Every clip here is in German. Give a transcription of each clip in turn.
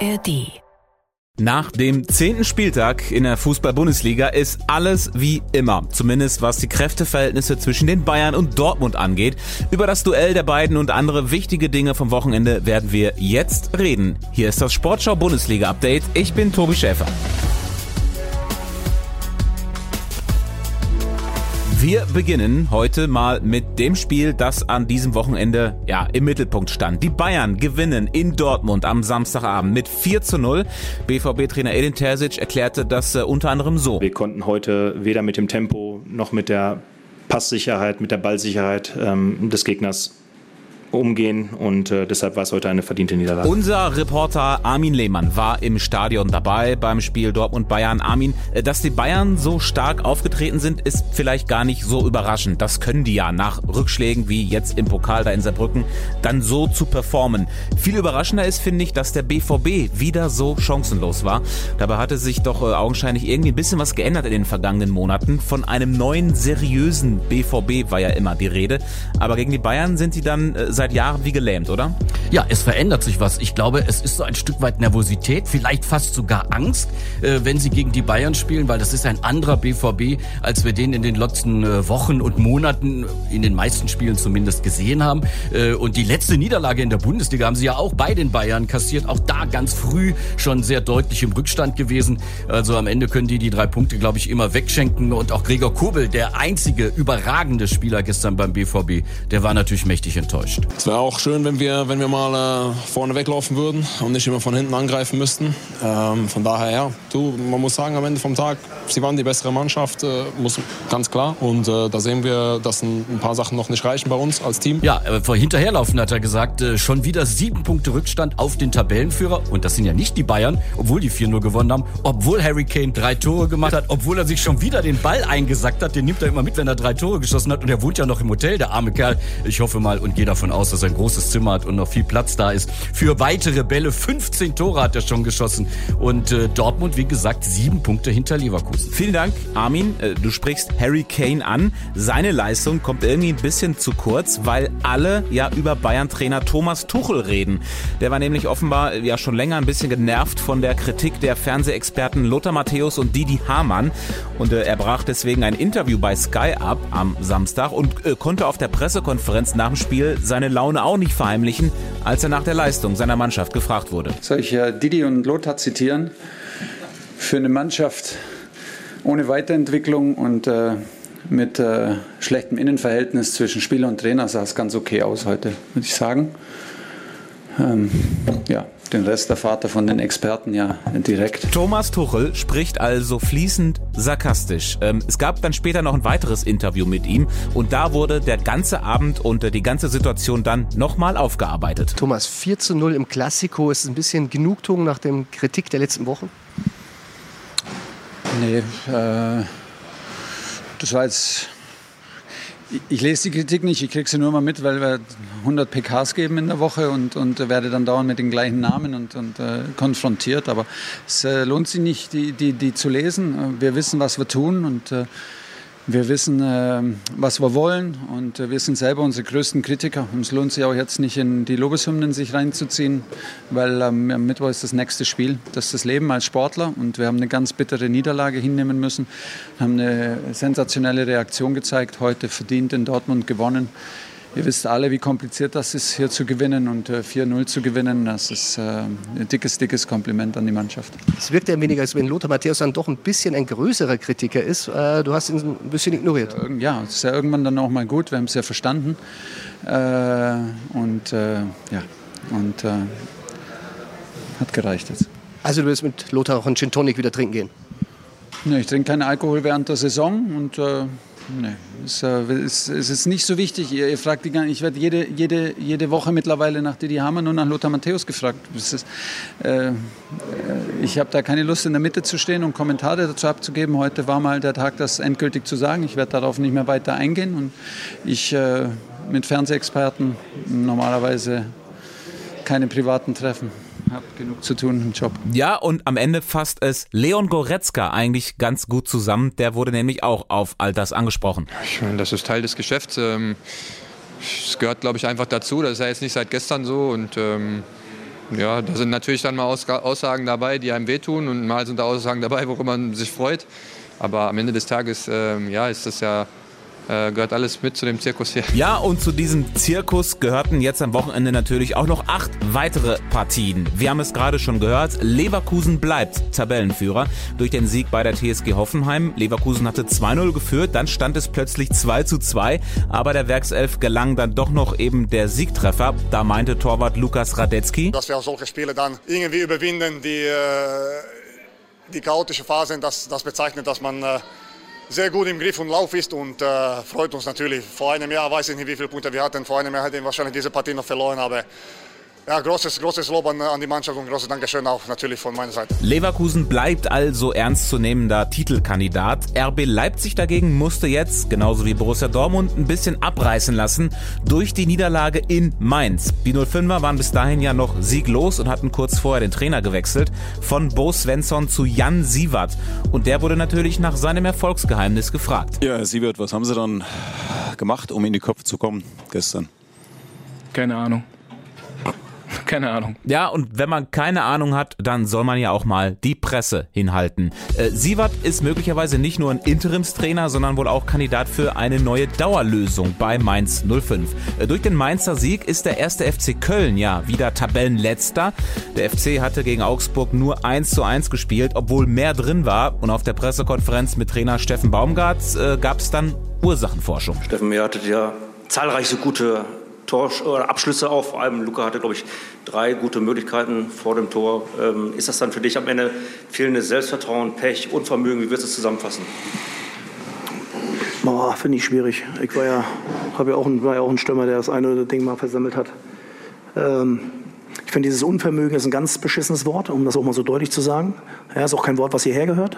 ARD. Nach dem zehnten Spieltag in der Fußball-Bundesliga ist alles wie immer, zumindest was die Kräfteverhältnisse zwischen den Bayern und Dortmund angeht. Über das Duell der beiden und andere wichtige Dinge vom Wochenende werden wir jetzt reden. Hier ist das Sportschau Bundesliga Update. Ich bin Tobi Schäfer. Wir beginnen heute mal mit dem Spiel, das an diesem Wochenende ja im Mittelpunkt stand. Die Bayern gewinnen in Dortmund am Samstagabend mit 4 zu 0. BVB-Trainer Edin Terzic erklärte das äh, unter anderem so. Wir konnten heute weder mit dem Tempo noch mit der Passsicherheit, mit der Ballsicherheit ähm, des Gegners umgehen und äh, deshalb war es heute eine verdiente Niederlage. Unser Reporter Armin Lehmann war im Stadion dabei beim Spiel Dortmund-Bayern. Armin, äh, dass die Bayern so stark aufgetreten sind, ist vielleicht gar nicht so überraschend. Das können die ja nach Rückschlägen wie jetzt im Pokal da in Saarbrücken dann so zu performen. Viel überraschender ist, finde ich, dass der BVB wieder so chancenlos war. Dabei hatte sich doch äh, augenscheinlich irgendwie ein bisschen was geändert in den vergangenen Monaten. Von einem neuen, seriösen BVB war ja immer die Rede. Aber gegen die Bayern sind sie dann äh, seit Jahren wie gelähmt, oder? Ja, es verändert sich was. Ich glaube, es ist so ein Stück weit Nervosität, vielleicht fast sogar Angst, äh, wenn sie gegen die Bayern spielen, weil das ist ein anderer BVB, als wir den in den letzten äh, Wochen und Monaten, in den meisten Spielen zumindest gesehen haben. Äh, und die letzte Niederlage in der Bundesliga haben sie ja auch bei den Bayern kassiert. Auch da ganz früh schon sehr deutlich im Rückstand gewesen. Also am Ende können die die drei Punkte, glaube ich, immer wegschenken. Und auch Gregor Kobel, der einzige überragende Spieler gestern beim BVB, der war natürlich mächtig enttäuscht. Es wäre auch schön, wenn wir, wenn wir mal äh, vorne weglaufen würden und nicht immer von hinten angreifen müssten. Ähm, von daher, ja, du, man muss sagen, am Ende vom Tag, sie waren die bessere Mannschaft, äh, muss ganz klar. Und äh, da sehen wir, dass ein, ein, paar Sachen noch nicht reichen bei uns als Team. Ja, äh, vor hinterherlaufen hat er gesagt, äh, schon wieder sieben Punkte Rückstand auf den Tabellenführer. Und das sind ja nicht die Bayern, obwohl die 4-0 gewonnen haben, obwohl Harry Kane drei Tore gemacht hat, obwohl er sich schon wieder den Ball eingesackt hat. Den nimmt er immer mit, wenn er drei Tore geschossen hat. Und er wohnt ja noch im Hotel, der arme Kerl. Ich hoffe mal und gehe davon aus, dass er ein großes Zimmer hat und noch viel Platz da ist. Für weitere Bälle 15 Tore hat er schon geschossen. Und äh, Dortmund, wie gesagt, sieben Punkte hinter Leverkusen. Vielen Dank, Armin. Äh, du sprichst Harry Kane an. Seine Leistung kommt irgendwie ein bisschen zu kurz, weil alle ja über Bayern-Trainer Thomas Tuchel reden. Der war nämlich offenbar äh, ja schon länger ein bisschen genervt von der Kritik der Fernsehexperten Lothar Matthäus und Didi Hamann. Und äh, er brach deswegen ein Interview bei Sky ab am Samstag und äh, konnte auf der Pressekonferenz nach dem Spiel seine Laune auch nicht verheimlichen, als er nach der Leistung seiner Mannschaft gefragt wurde. Soll ich äh, Didi und Lothar zitieren? Für eine Mannschaft ohne Weiterentwicklung und äh, mit äh, schlechtem Innenverhältnis zwischen Spieler und Trainer sah es ganz okay aus heute, würde ich sagen. Ähm, ja, den Rest erfahrt er von den Experten ja direkt. Thomas Tuchel spricht also fließend sarkastisch. Ähm, es gab dann später noch ein weiteres Interview mit ihm und da wurde der ganze Abend und die ganze Situation dann nochmal aufgearbeitet. Thomas, 4 zu 0 im Klassiko ist ein bisschen Genugtuung nach dem Kritik der letzten Wochen? Nee, äh, das war jetzt ich lese die Kritik nicht, ich kriege sie nur mal mit, weil wir 100 PKs geben in der Woche und, und werde dann dauernd mit den gleichen Namen und, und äh, konfrontiert. Aber es äh, lohnt sich nicht, die, die, die zu lesen. Wir wissen, was wir tun und äh, wir wissen, äh, was wir wollen und äh, wir sind selber unsere größten Kritiker. Und es lohnt sich auch jetzt nicht in die Lobeshymnen sich reinzuziehen, weil ähm, am Mittwoch ist das nächste Spiel. Das ist das Leben als Sportler und wir haben eine ganz bittere Niederlage hinnehmen müssen, haben eine sensationelle Reaktion gezeigt, heute verdient in Dortmund gewonnen. Ihr wisst alle, wie kompliziert das ist, hier zu gewinnen und 4-0 äh, zu gewinnen. Das ist äh, ein dickes, dickes Kompliment an die Mannschaft. Es wirkt ja weniger, als wenn Lothar Matthäus dann doch ein bisschen ein größerer Kritiker ist. Äh, du hast ihn ein bisschen ignoriert. Ja, es ist ja irgendwann dann auch mal gut. Wir haben es ja verstanden. Und ja, und hat gereicht jetzt. Also du willst mit Lothar auch einen Gin Tonic wieder trinken gehen? Ich trinke keinen Alkohol während der Saison und Nee, es, äh, es, ist nicht so wichtig. Ihr, ihr fragt die Ich werde jede, jede, jede Woche mittlerweile nach Didi Hammer nur nach Lothar Matthäus gefragt. Ist, äh, ich habe da keine Lust, in der Mitte zu stehen und Kommentare dazu abzugeben. Heute war mal der Tag, das endgültig zu sagen. Ich werde darauf nicht mehr weiter eingehen. Und ich äh, mit Fernsehexperten normalerweise keine privaten Treffen habe genug zu tun im Job. Ja, und am Ende fasst es Leon Goretzka eigentlich ganz gut zusammen. Der wurde nämlich auch auf all das angesprochen. Ich meine, das ist Teil des Geschäfts. Ähm, es gehört, glaube ich, einfach dazu. Das ist ja jetzt nicht seit gestern so. Und ähm, ja, da sind natürlich dann mal Aussagen dabei, die einem wehtun und mal sind da Aussagen dabei, worüber man sich freut. Aber am Ende des Tages ähm, ja, ist das ja äh, gehört alles mit zu dem Zirkus hier. Ja, und zu diesem Zirkus gehörten jetzt am Wochenende natürlich auch noch acht weitere Partien. Wir haben es gerade schon gehört, Leverkusen bleibt Tabellenführer durch den Sieg bei der TSG Hoffenheim. Leverkusen hatte 2-0 geführt, dann stand es plötzlich 2 2, aber der Werkself gelang dann doch noch eben der Siegtreffer. Da meinte Torwart Lukas Radetzky. Dass wir auch solche Spiele dann irgendwie überwinden, die, äh, die chaotische Phase, das, das bezeichnet, dass man äh, sehr gut im Griff und Lauf ist und äh, freut uns natürlich. Vor einem Jahr weiß ich nicht, wie viele Punkte wir hatten. Vor einem Jahr hätten wir wahrscheinlich diese Partie noch verloren, aber ja, großes, großes Lob an, an, die Mannschaft und großes Dankeschön auch natürlich von meiner Seite. Leverkusen bleibt also ernstzunehmender Titelkandidat. RB Leipzig dagegen musste jetzt, genauso wie Borussia Dortmund, ein bisschen abreißen lassen durch die Niederlage in Mainz. Die 05er waren bis dahin ja noch sieglos und hatten kurz vorher den Trainer gewechselt von Bo Svensson zu Jan Sievert. Und der wurde natürlich nach seinem Erfolgsgeheimnis gefragt. Ja, Herr Sievert, was haben Sie dann gemacht, um in die Köpfe zu kommen gestern? Keine Ahnung. Keine Ahnung. Ja, und wenn man keine Ahnung hat, dann soll man ja auch mal die Presse hinhalten. Äh, Sievert ist möglicherweise nicht nur ein Interimstrainer, sondern wohl auch Kandidat für eine neue Dauerlösung bei Mainz 05. Äh, durch den Mainzer Sieg ist der erste FC Köln ja wieder Tabellenletzter. Der FC hatte gegen Augsburg nur 1 zu 1 gespielt, obwohl mehr drin war. Und auf der Pressekonferenz mit Trainer Steffen Baumgart äh, gab es dann Ursachenforschung. Steffen, ihr hattet ja zahlreiche gute Tor oder Abschlüsse auch. Vor allem Luca hatte, glaube ich, drei gute Möglichkeiten vor dem Tor. Ähm, ist das dann für dich am Ende fehlendes Selbstvertrauen, Pech, Unvermögen? Wie würdest du es zusammenfassen? Boah, finde ich schwierig. Ich war ja, ja auch ein, war ja auch ein Stürmer, der das eine oder andere Ding mal versammelt hat. Ähm, finde, dieses Unvermögen ist ein ganz beschissenes Wort, um das auch mal so deutlich zu sagen. Ja, ist auch kein Wort, was hierher gehört.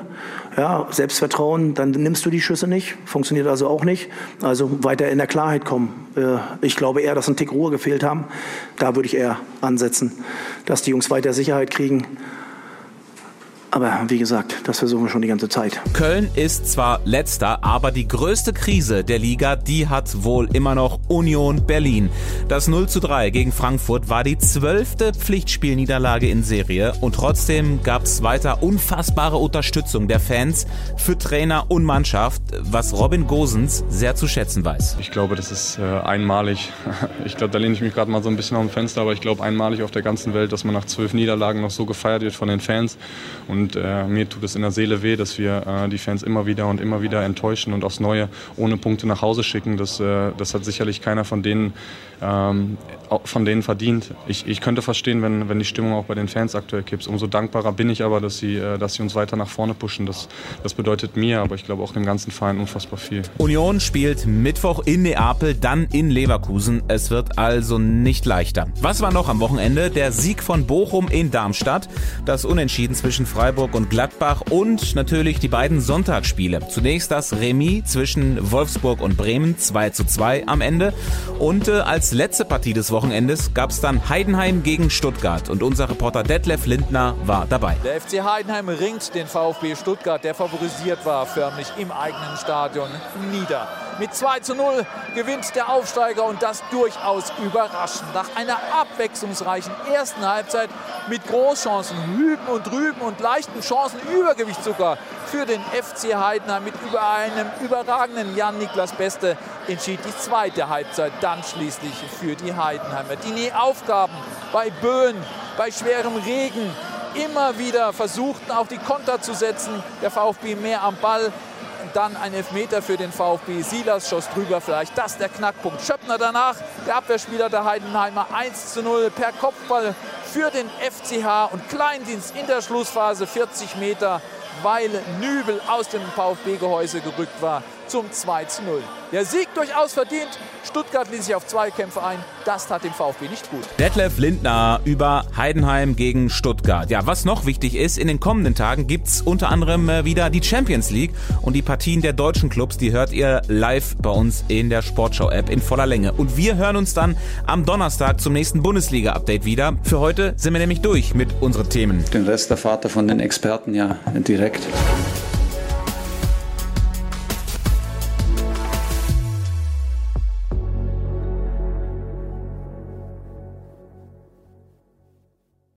Ja, Selbstvertrauen, dann nimmst du die Schüsse nicht, funktioniert also auch nicht. Also weiter in der Klarheit kommen. Äh, ich glaube eher, dass ein Tick Ruhe gefehlt haben. Da würde ich eher ansetzen, dass die Jungs weiter Sicherheit kriegen. Aber wie gesagt, das versuchen wir schon die ganze Zeit. Köln ist zwar letzter, aber die größte Krise der Liga, die hat wohl immer noch Union Berlin. Das 0 zu 3 gegen Frankfurt war die zwölfte Pflichtspielniederlage in Serie und trotzdem gab es weiter unfassbare Unterstützung der Fans für Trainer und Mannschaft, was Robin Gosens sehr zu schätzen weiß. Ich glaube, das ist äh, einmalig. Ich glaube, da lehne ich mich gerade mal so ein bisschen auf dem Fenster, aber ich glaube einmalig auf der ganzen Welt, dass man nach zwölf Niederlagen noch so gefeiert wird von den Fans. Und und äh, mir tut es in der Seele weh, dass wir äh, die Fans immer wieder und immer wieder enttäuschen und aufs Neue ohne Punkte nach Hause schicken. Das, äh, das hat sicherlich keiner von denen, ähm, von denen verdient. Ich, ich könnte verstehen, wenn, wenn die Stimmung auch bei den Fans aktuell kippt. Umso dankbarer bin ich aber, dass sie, äh, dass sie uns weiter nach vorne pushen. Das, das bedeutet mir, aber ich glaube auch dem ganzen Verein unfassbar viel. Union spielt Mittwoch in Neapel, dann in Leverkusen. Es wird also nicht leichter. Was war noch am Wochenende? Der Sieg von Bochum in Darmstadt, das Unentschieden zwischen Freiburg Freiburg und Gladbach und natürlich die beiden Sonntagsspiele. Zunächst das Remis zwischen Wolfsburg und Bremen 2 zu 2 am Ende und äh, als letzte Partie des Wochenendes gab es dann Heidenheim gegen Stuttgart und unser Reporter Detlef Lindner war dabei. Der FC Heidenheim ringt den VfB Stuttgart, der favorisiert war, förmlich im eigenen Stadion nieder. Mit 2 zu 0 gewinnt der Aufsteiger und das durchaus überraschend. Nach einer abwechslungsreichen ersten Halbzeit mit Großchancen, Hüben und Drüben und leichten Chancen, Übergewicht sogar für den FC Heidenheim mit über einem überragenden Jan-Niklas Beste entschied die zweite Halbzeit dann schließlich für die Heidenheimer. Die Aufgaben bei Böen, bei schwerem Regen, immer wieder versuchten auch die Konter zu setzen. Der VfB mehr am Ball, dann ein Elfmeter für den VfB. Silas. Schoss drüber, vielleicht. Das der Knackpunkt. Schöppner danach, der Abwehrspieler der Heidenheimer. 1 zu 0 per Kopfball für den FCH und Kleindienst in der Schlussphase. 40 Meter, weil Nübel aus dem VfB-Gehäuse gerückt war zum 2 zu 0. Der Sieg durchaus verdient. Stuttgart ließ sich auf zwei Kämpfe ein. Das tat dem VfB nicht gut. Detlef Lindner über Heidenheim gegen Stuttgart. Ja, was noch wichtig ist, in den kommenden Tagen gibt es unter anderem äh, wieder die Champions League und die Partien der deutschen Clubs, die hört ihr live bei uns in der Sportschau-App in voller Länge. Und wir hören uns dann am Donnerstag zum nächsten Bundesliga-Update wieder. Für heute sind wir nämlich durch mit unseren Themen. Den Rest der Vater von den Experten ja direkt.